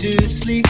to sleep.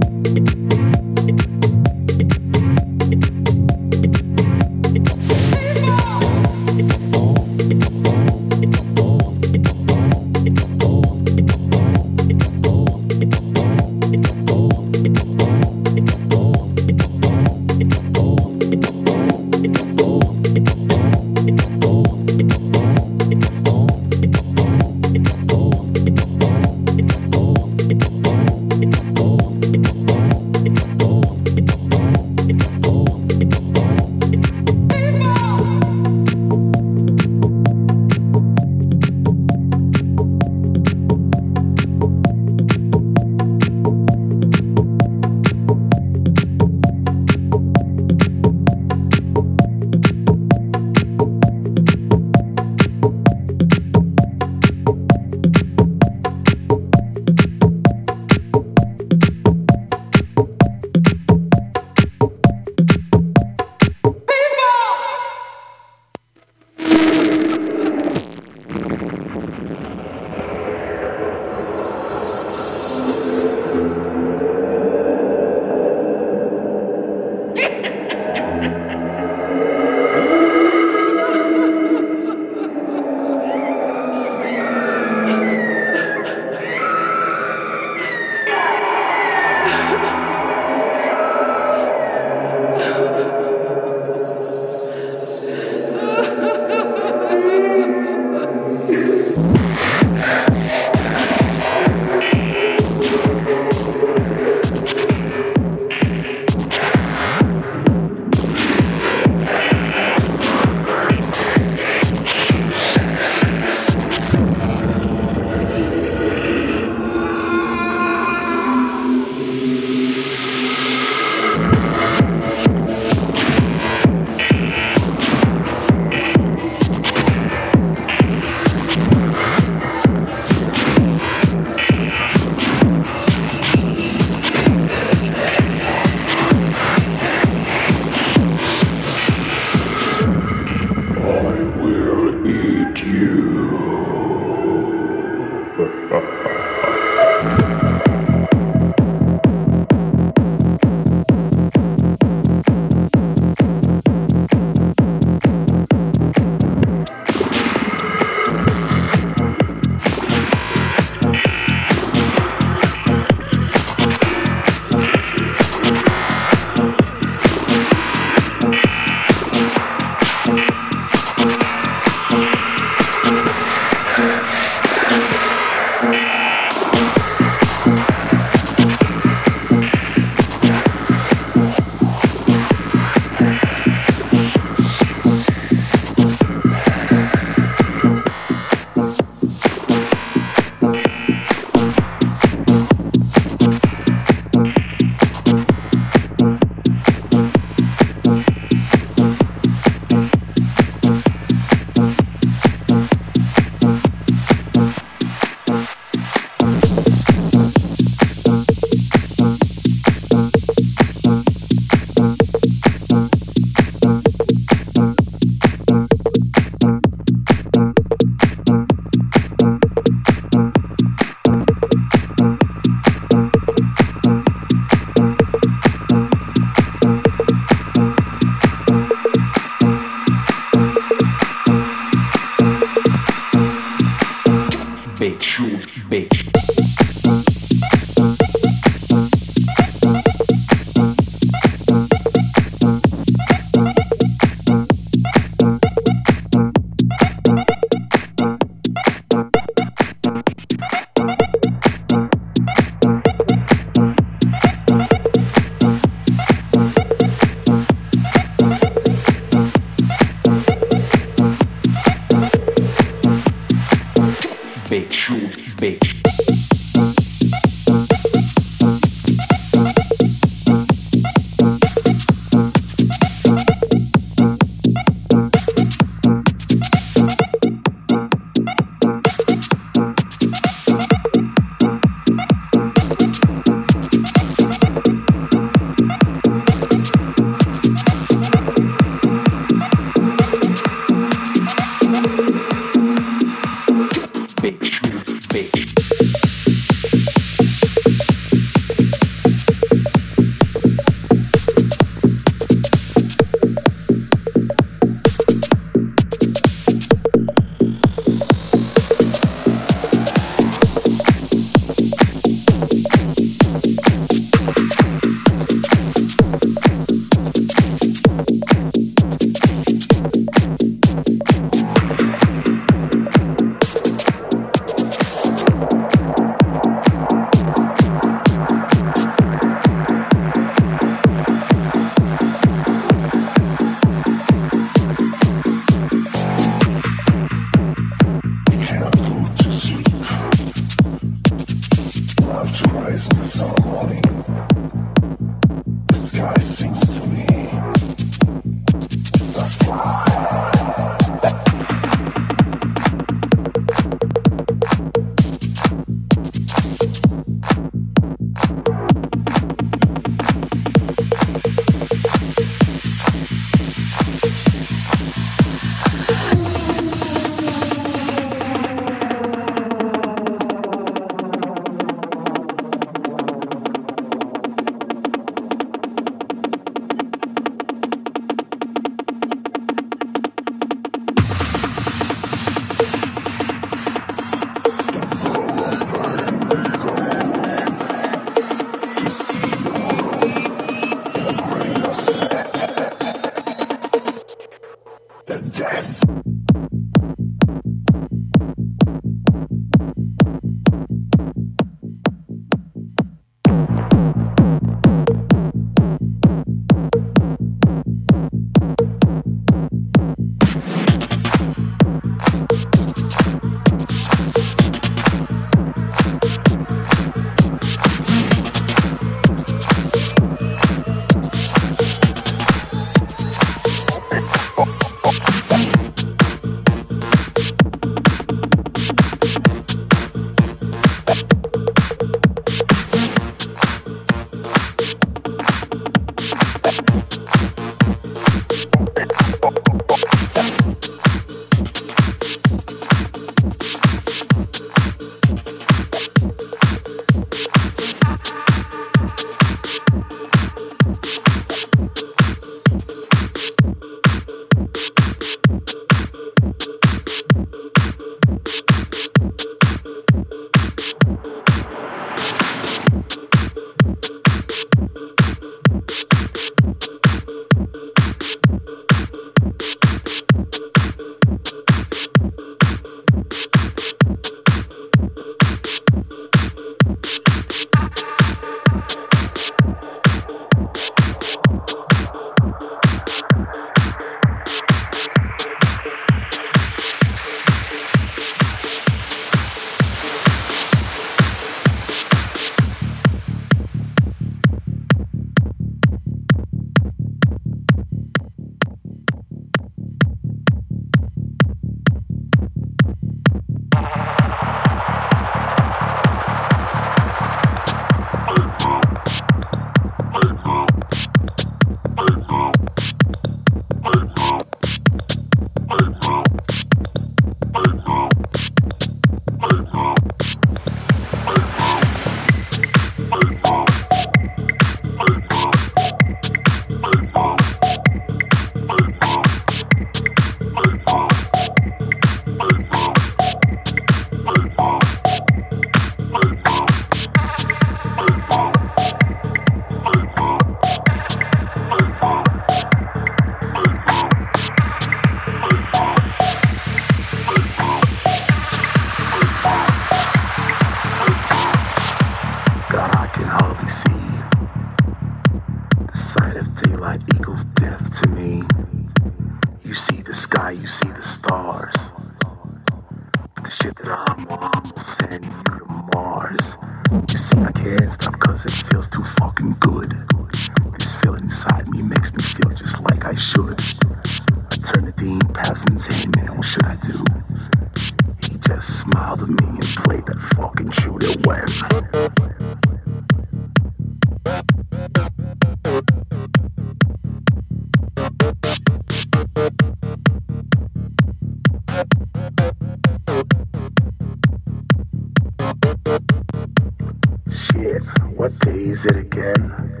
What day is it again?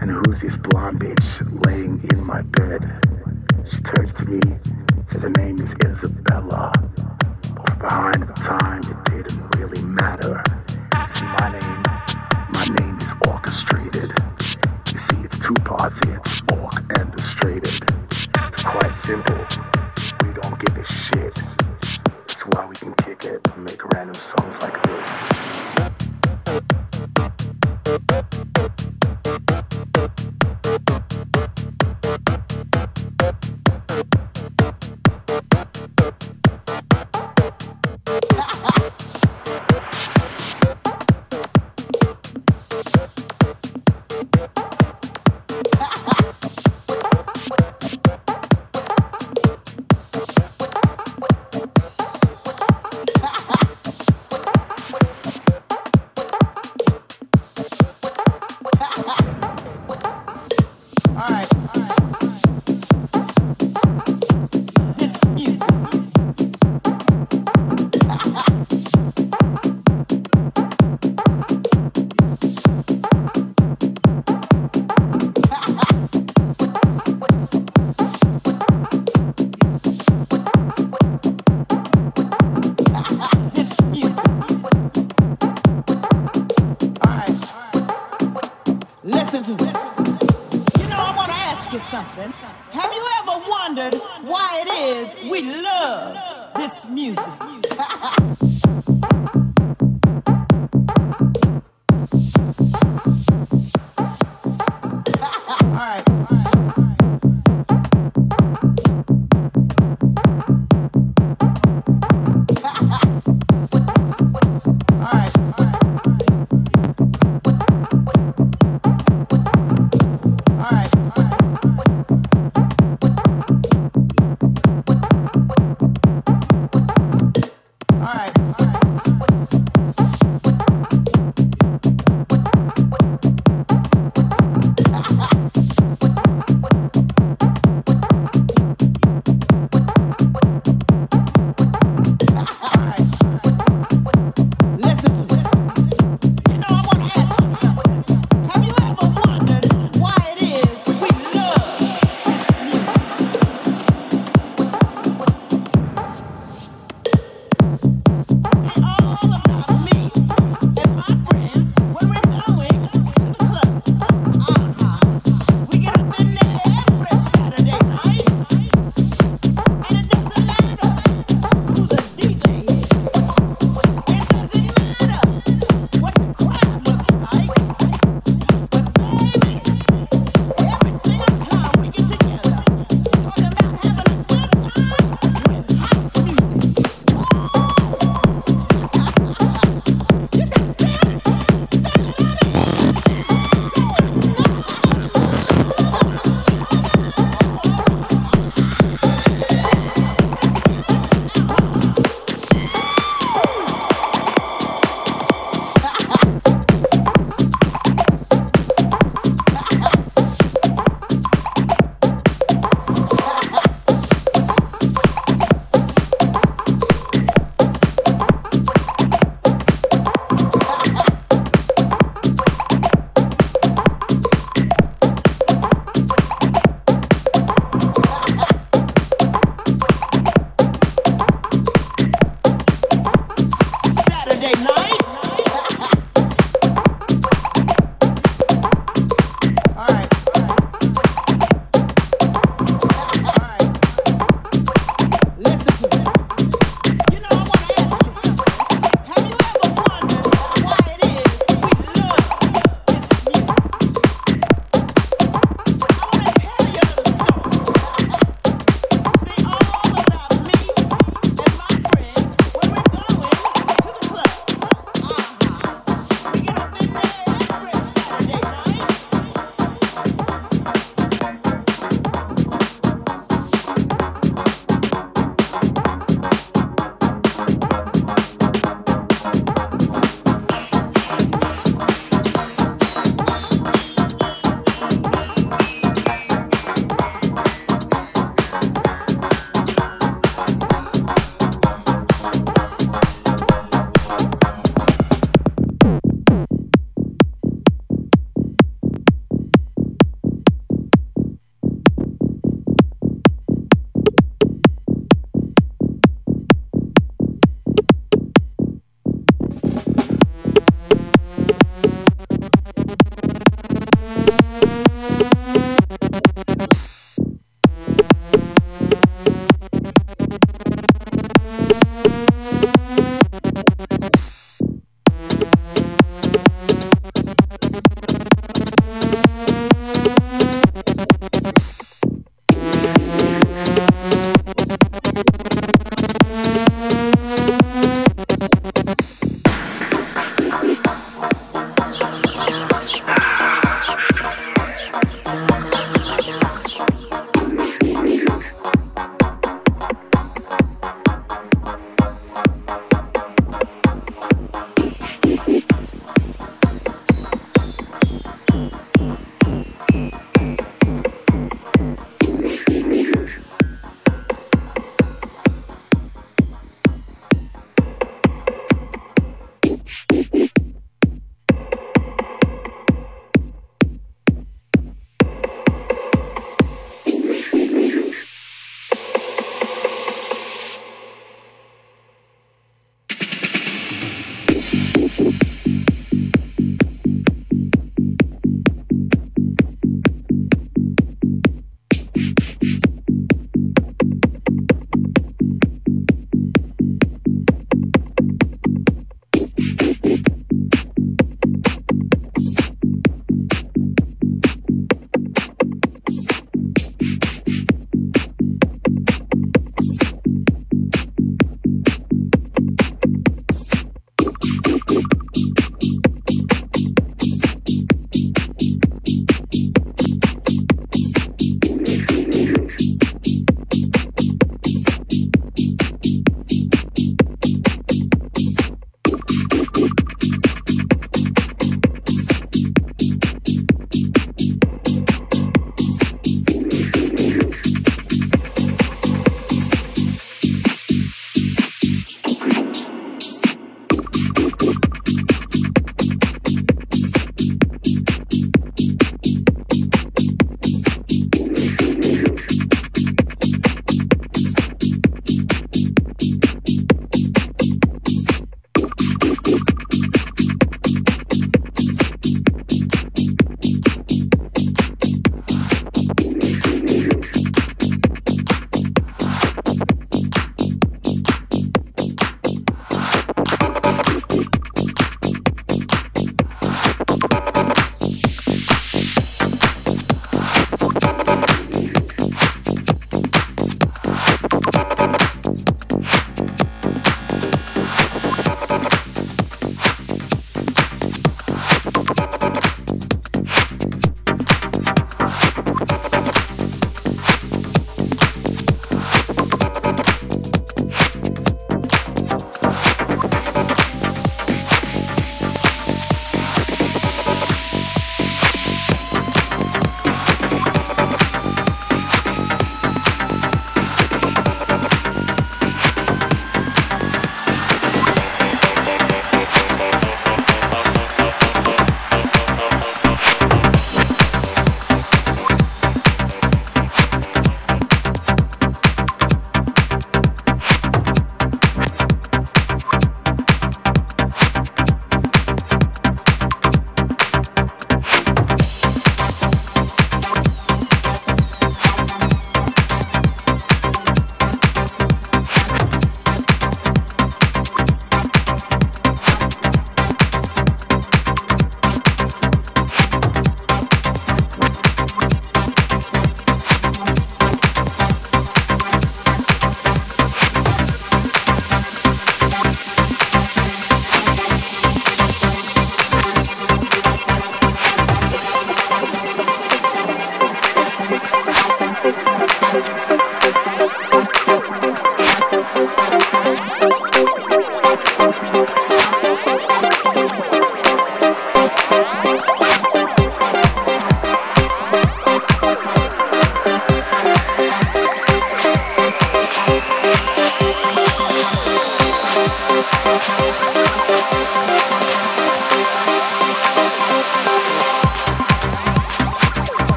And who's this blonde bitch laying in my bed? She turns to me, says her name is Isabella. But behind the time, it didn't really matter. You see, my name, my name is orchestrated. You see, it's two parts, it's orc and orchestrated. It's quite simple. We don't give a shit. Listen. You know, I want to ask you something.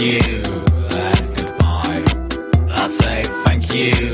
you and goodbye. I say thank you.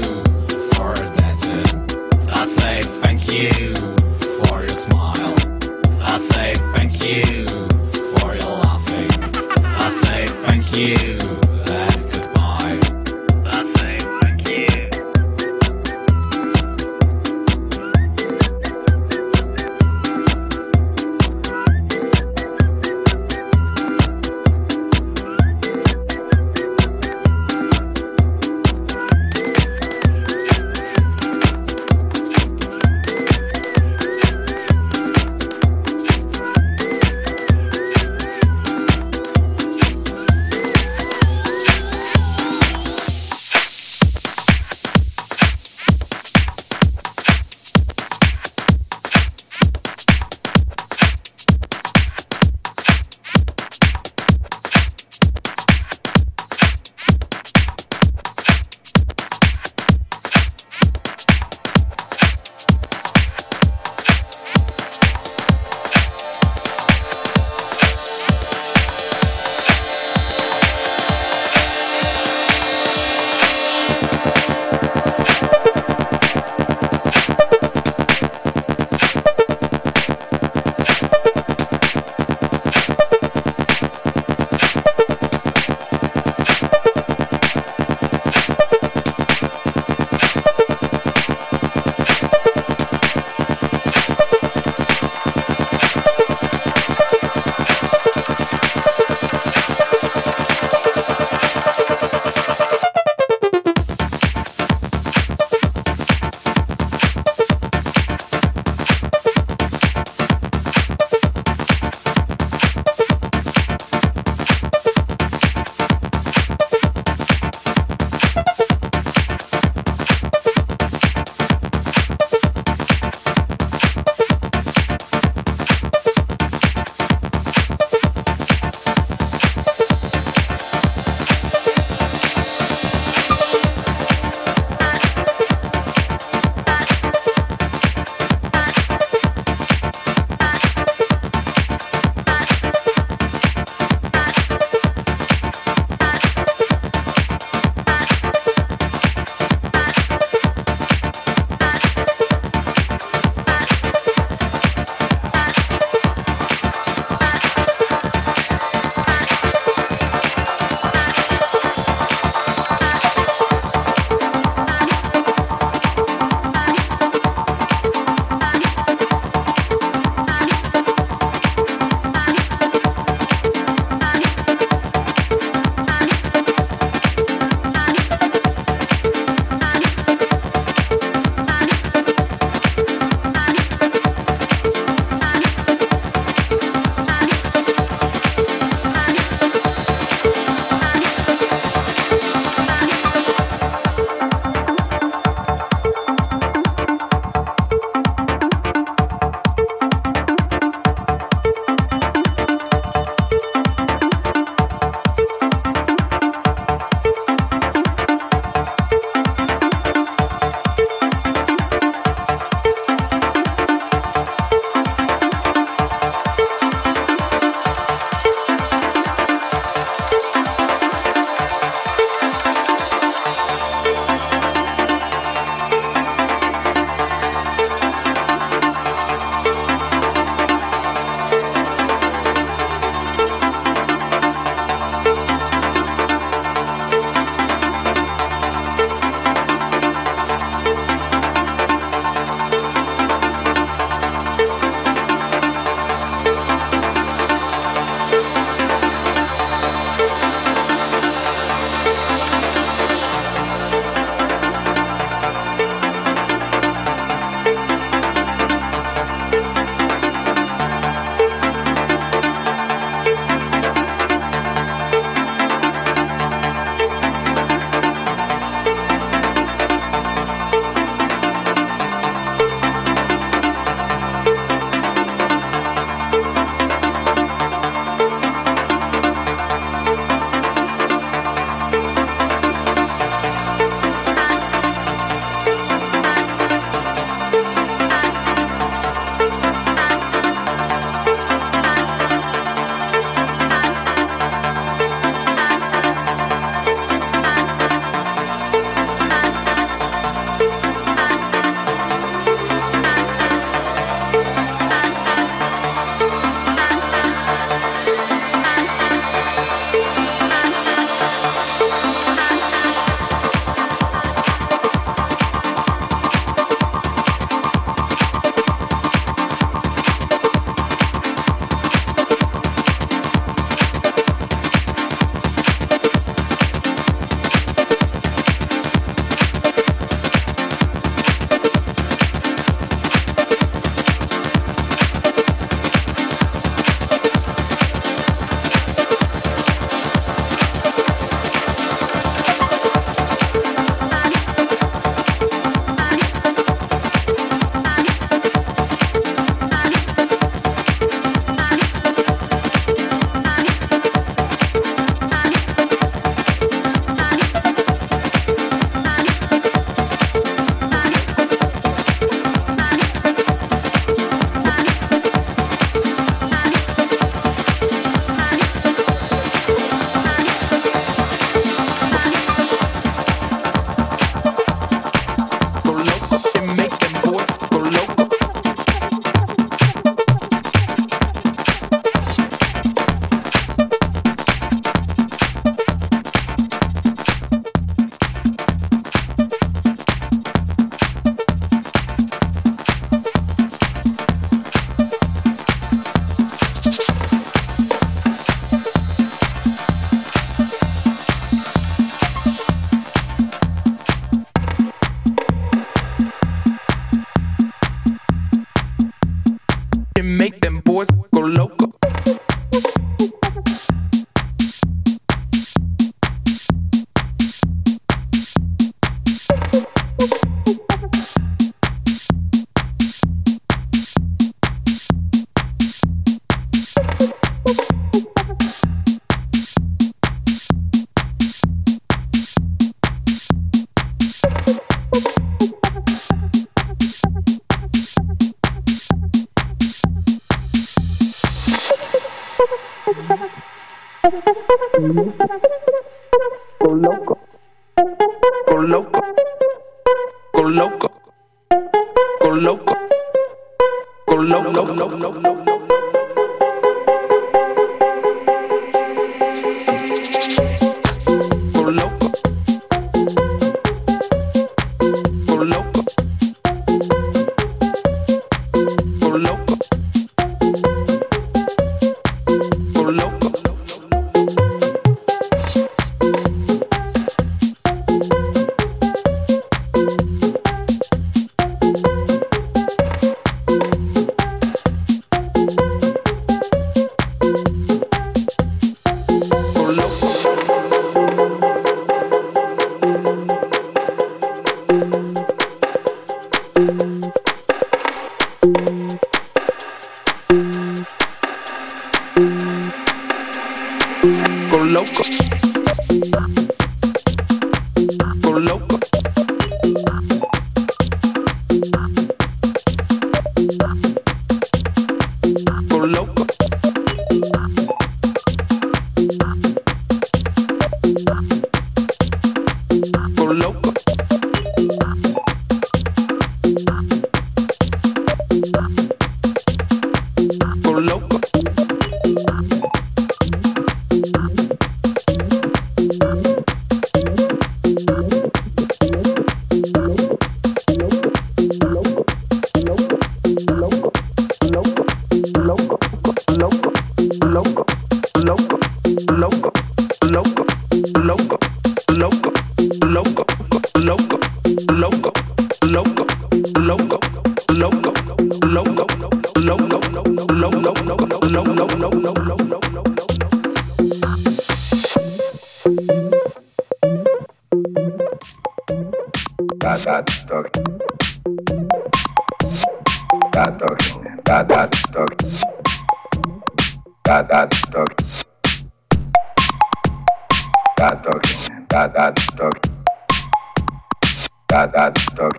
that that dog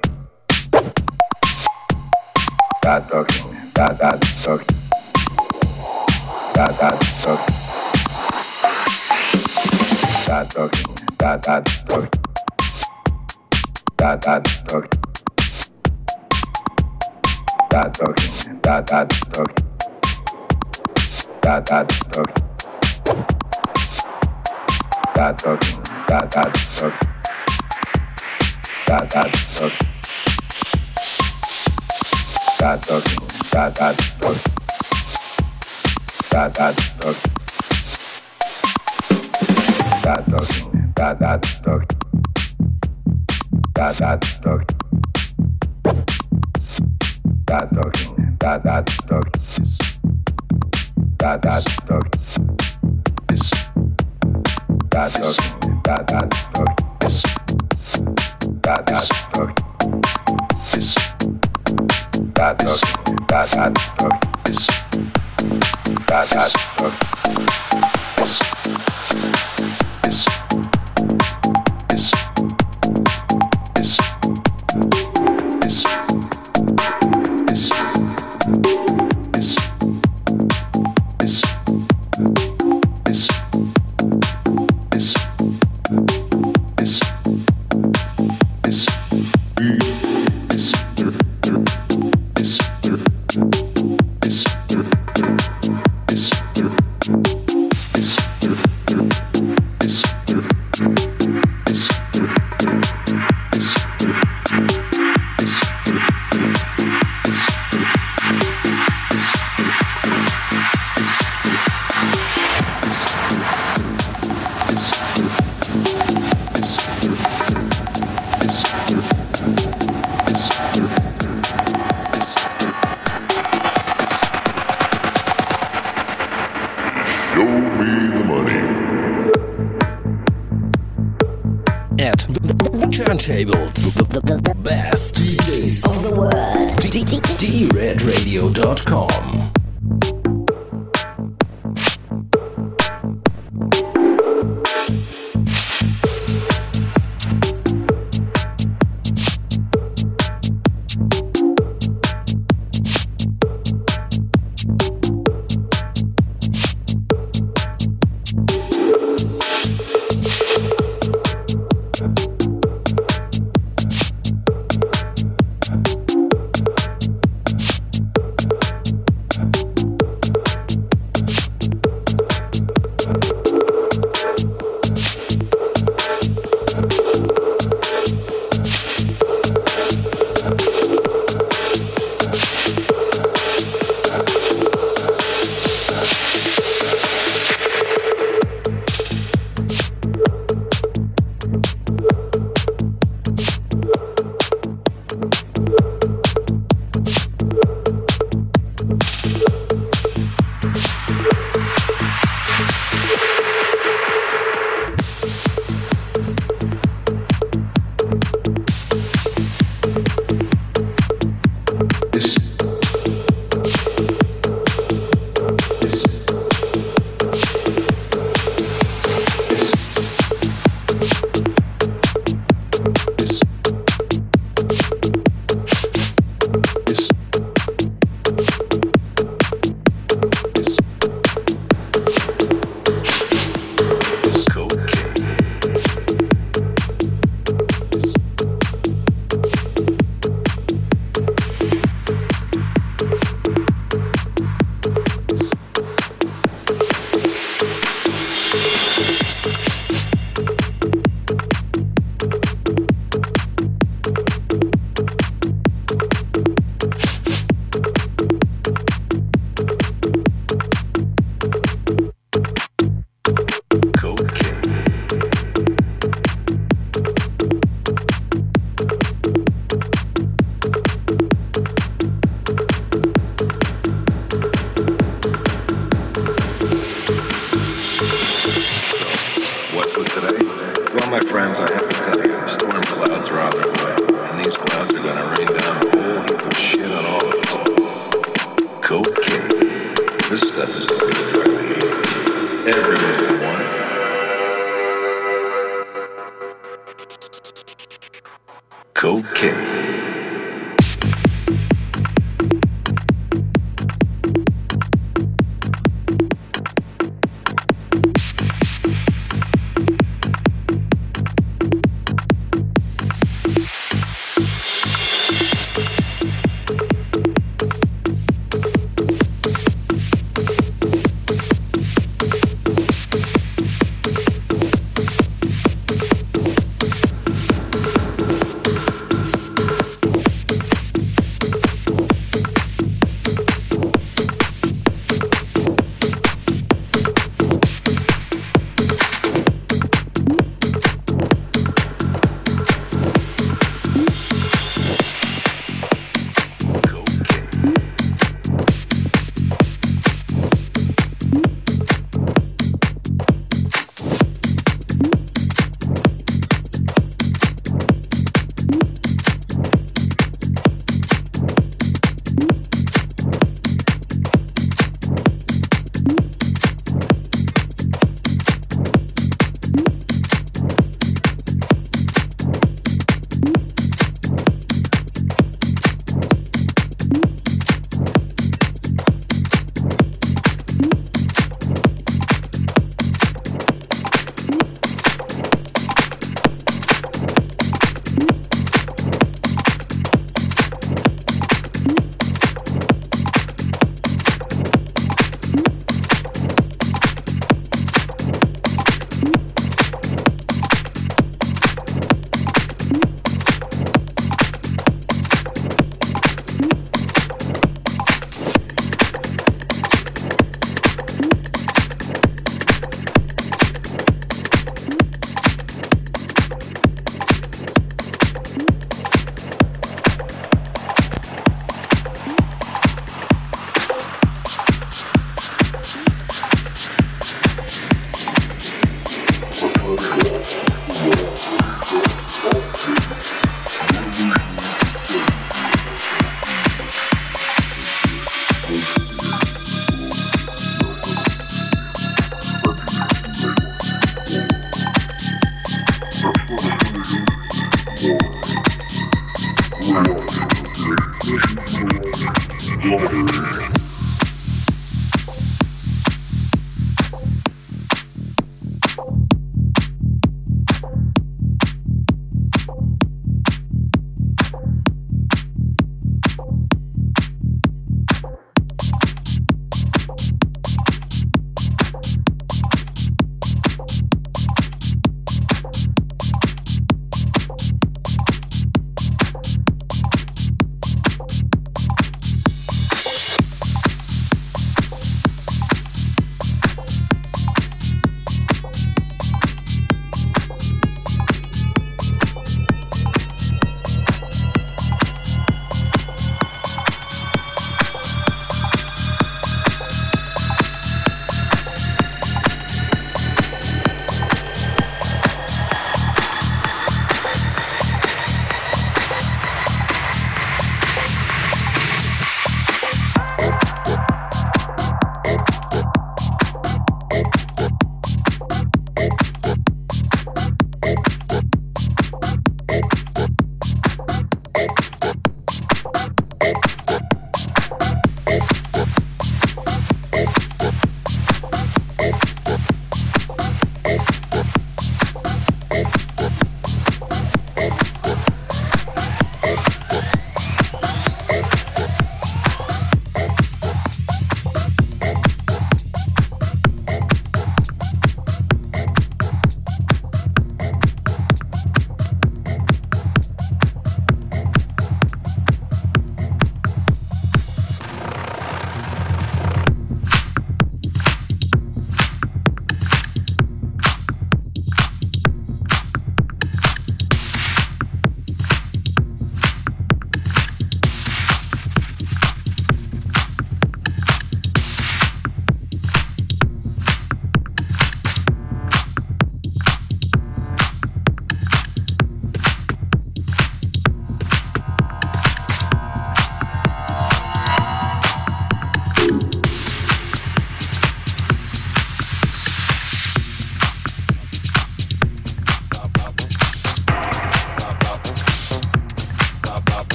that dog that that dog that that dog that dog that that dog that that dog that dog that that dog that that dog that dog that that dog that dog, that dog, that dog, that is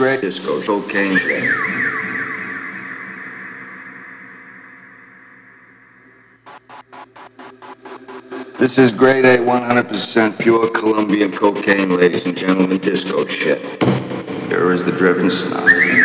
great disco's okay. This is grade A 100% pure Colombian cocaine, ladies and gentlemen, disco shit. Here is the driven snob.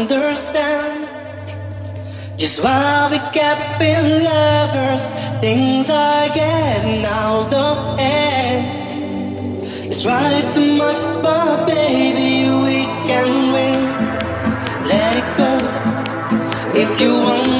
Understand. Just while we kept being lovers, things are getting out of hand. We try too much, but baby, we can win. Let it go. If you want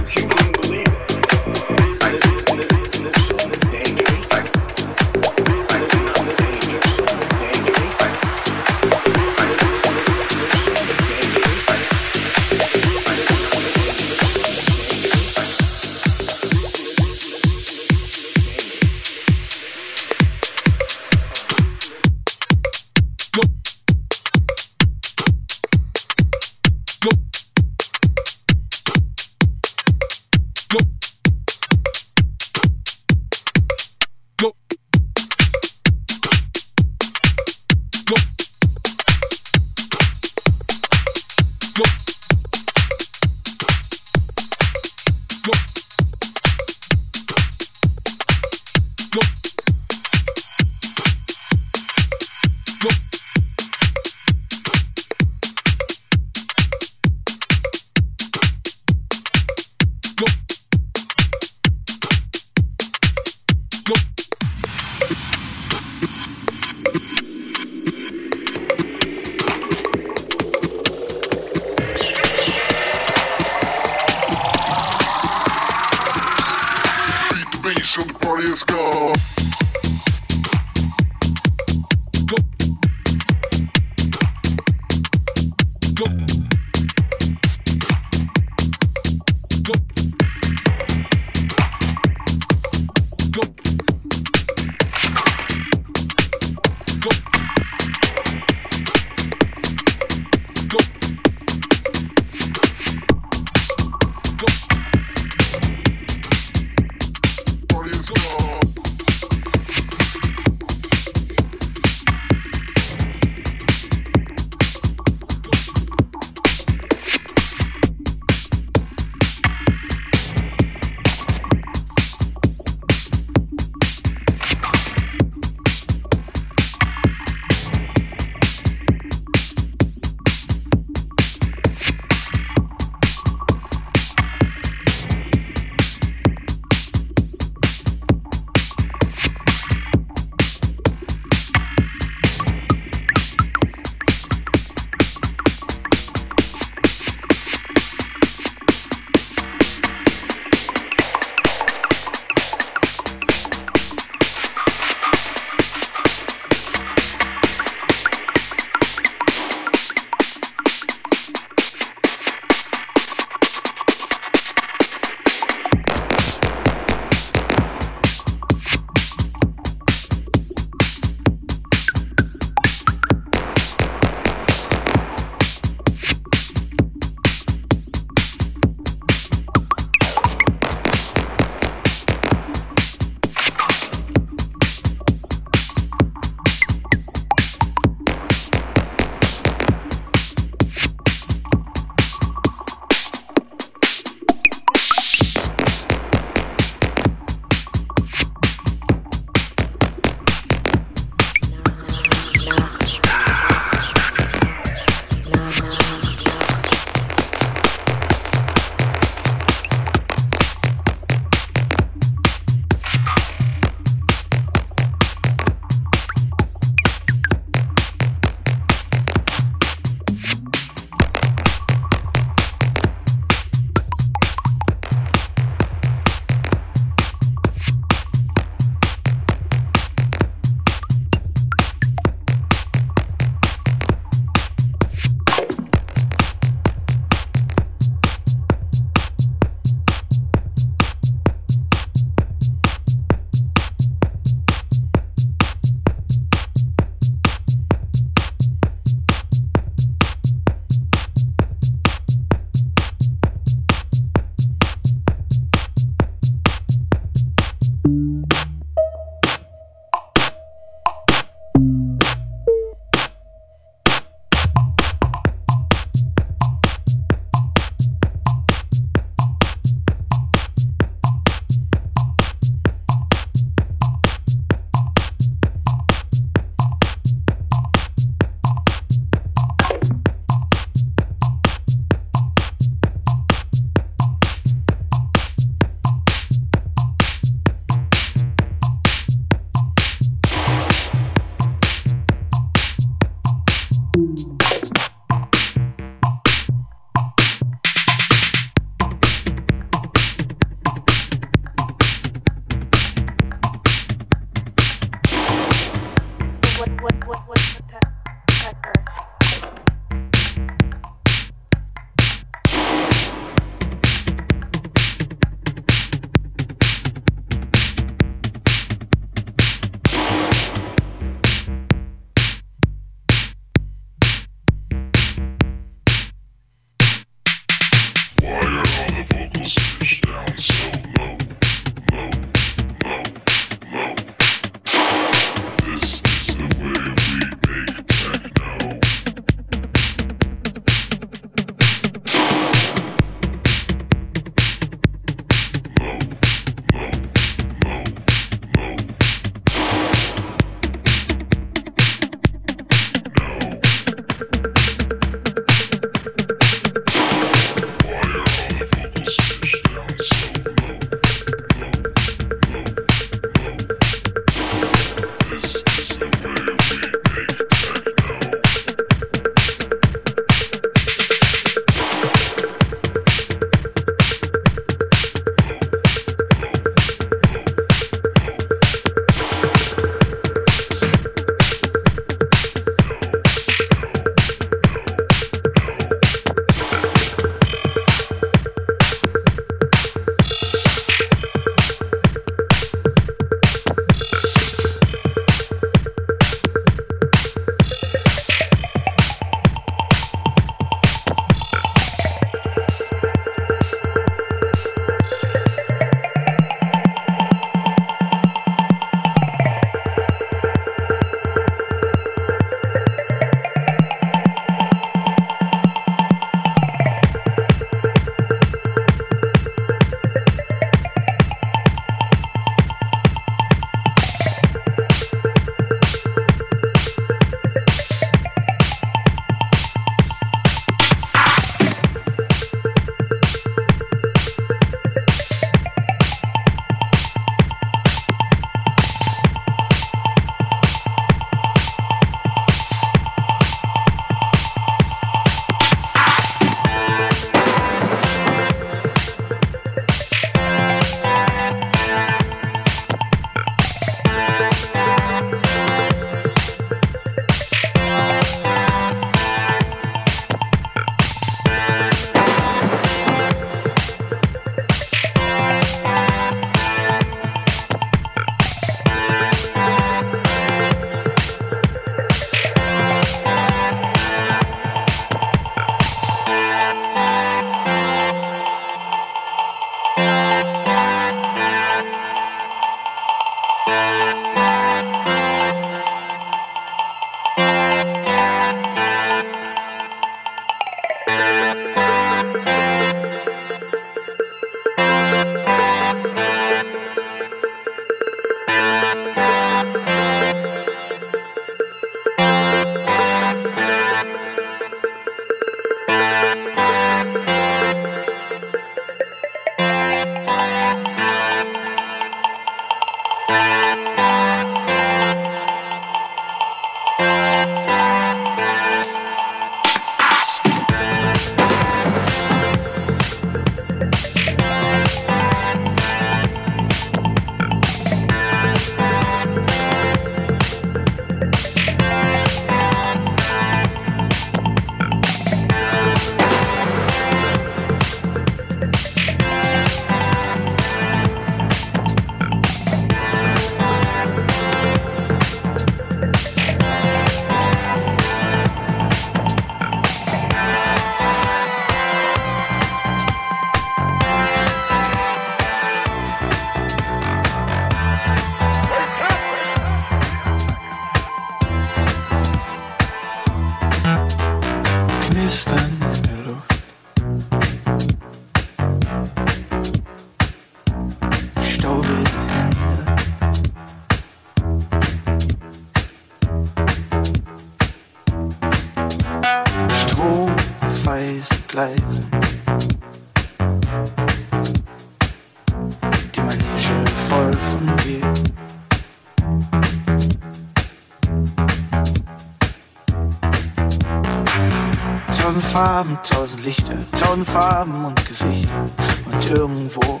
Farben, tausend Lichter, tausend Farben und Gesichter. Und irgendwo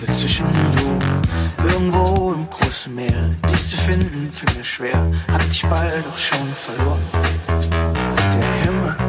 dazwischen du, irgendwo im großen Meer. Dich zu finden, fiel mir schwer, hab dich bald doch schon verloren. Der Himmel.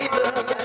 Your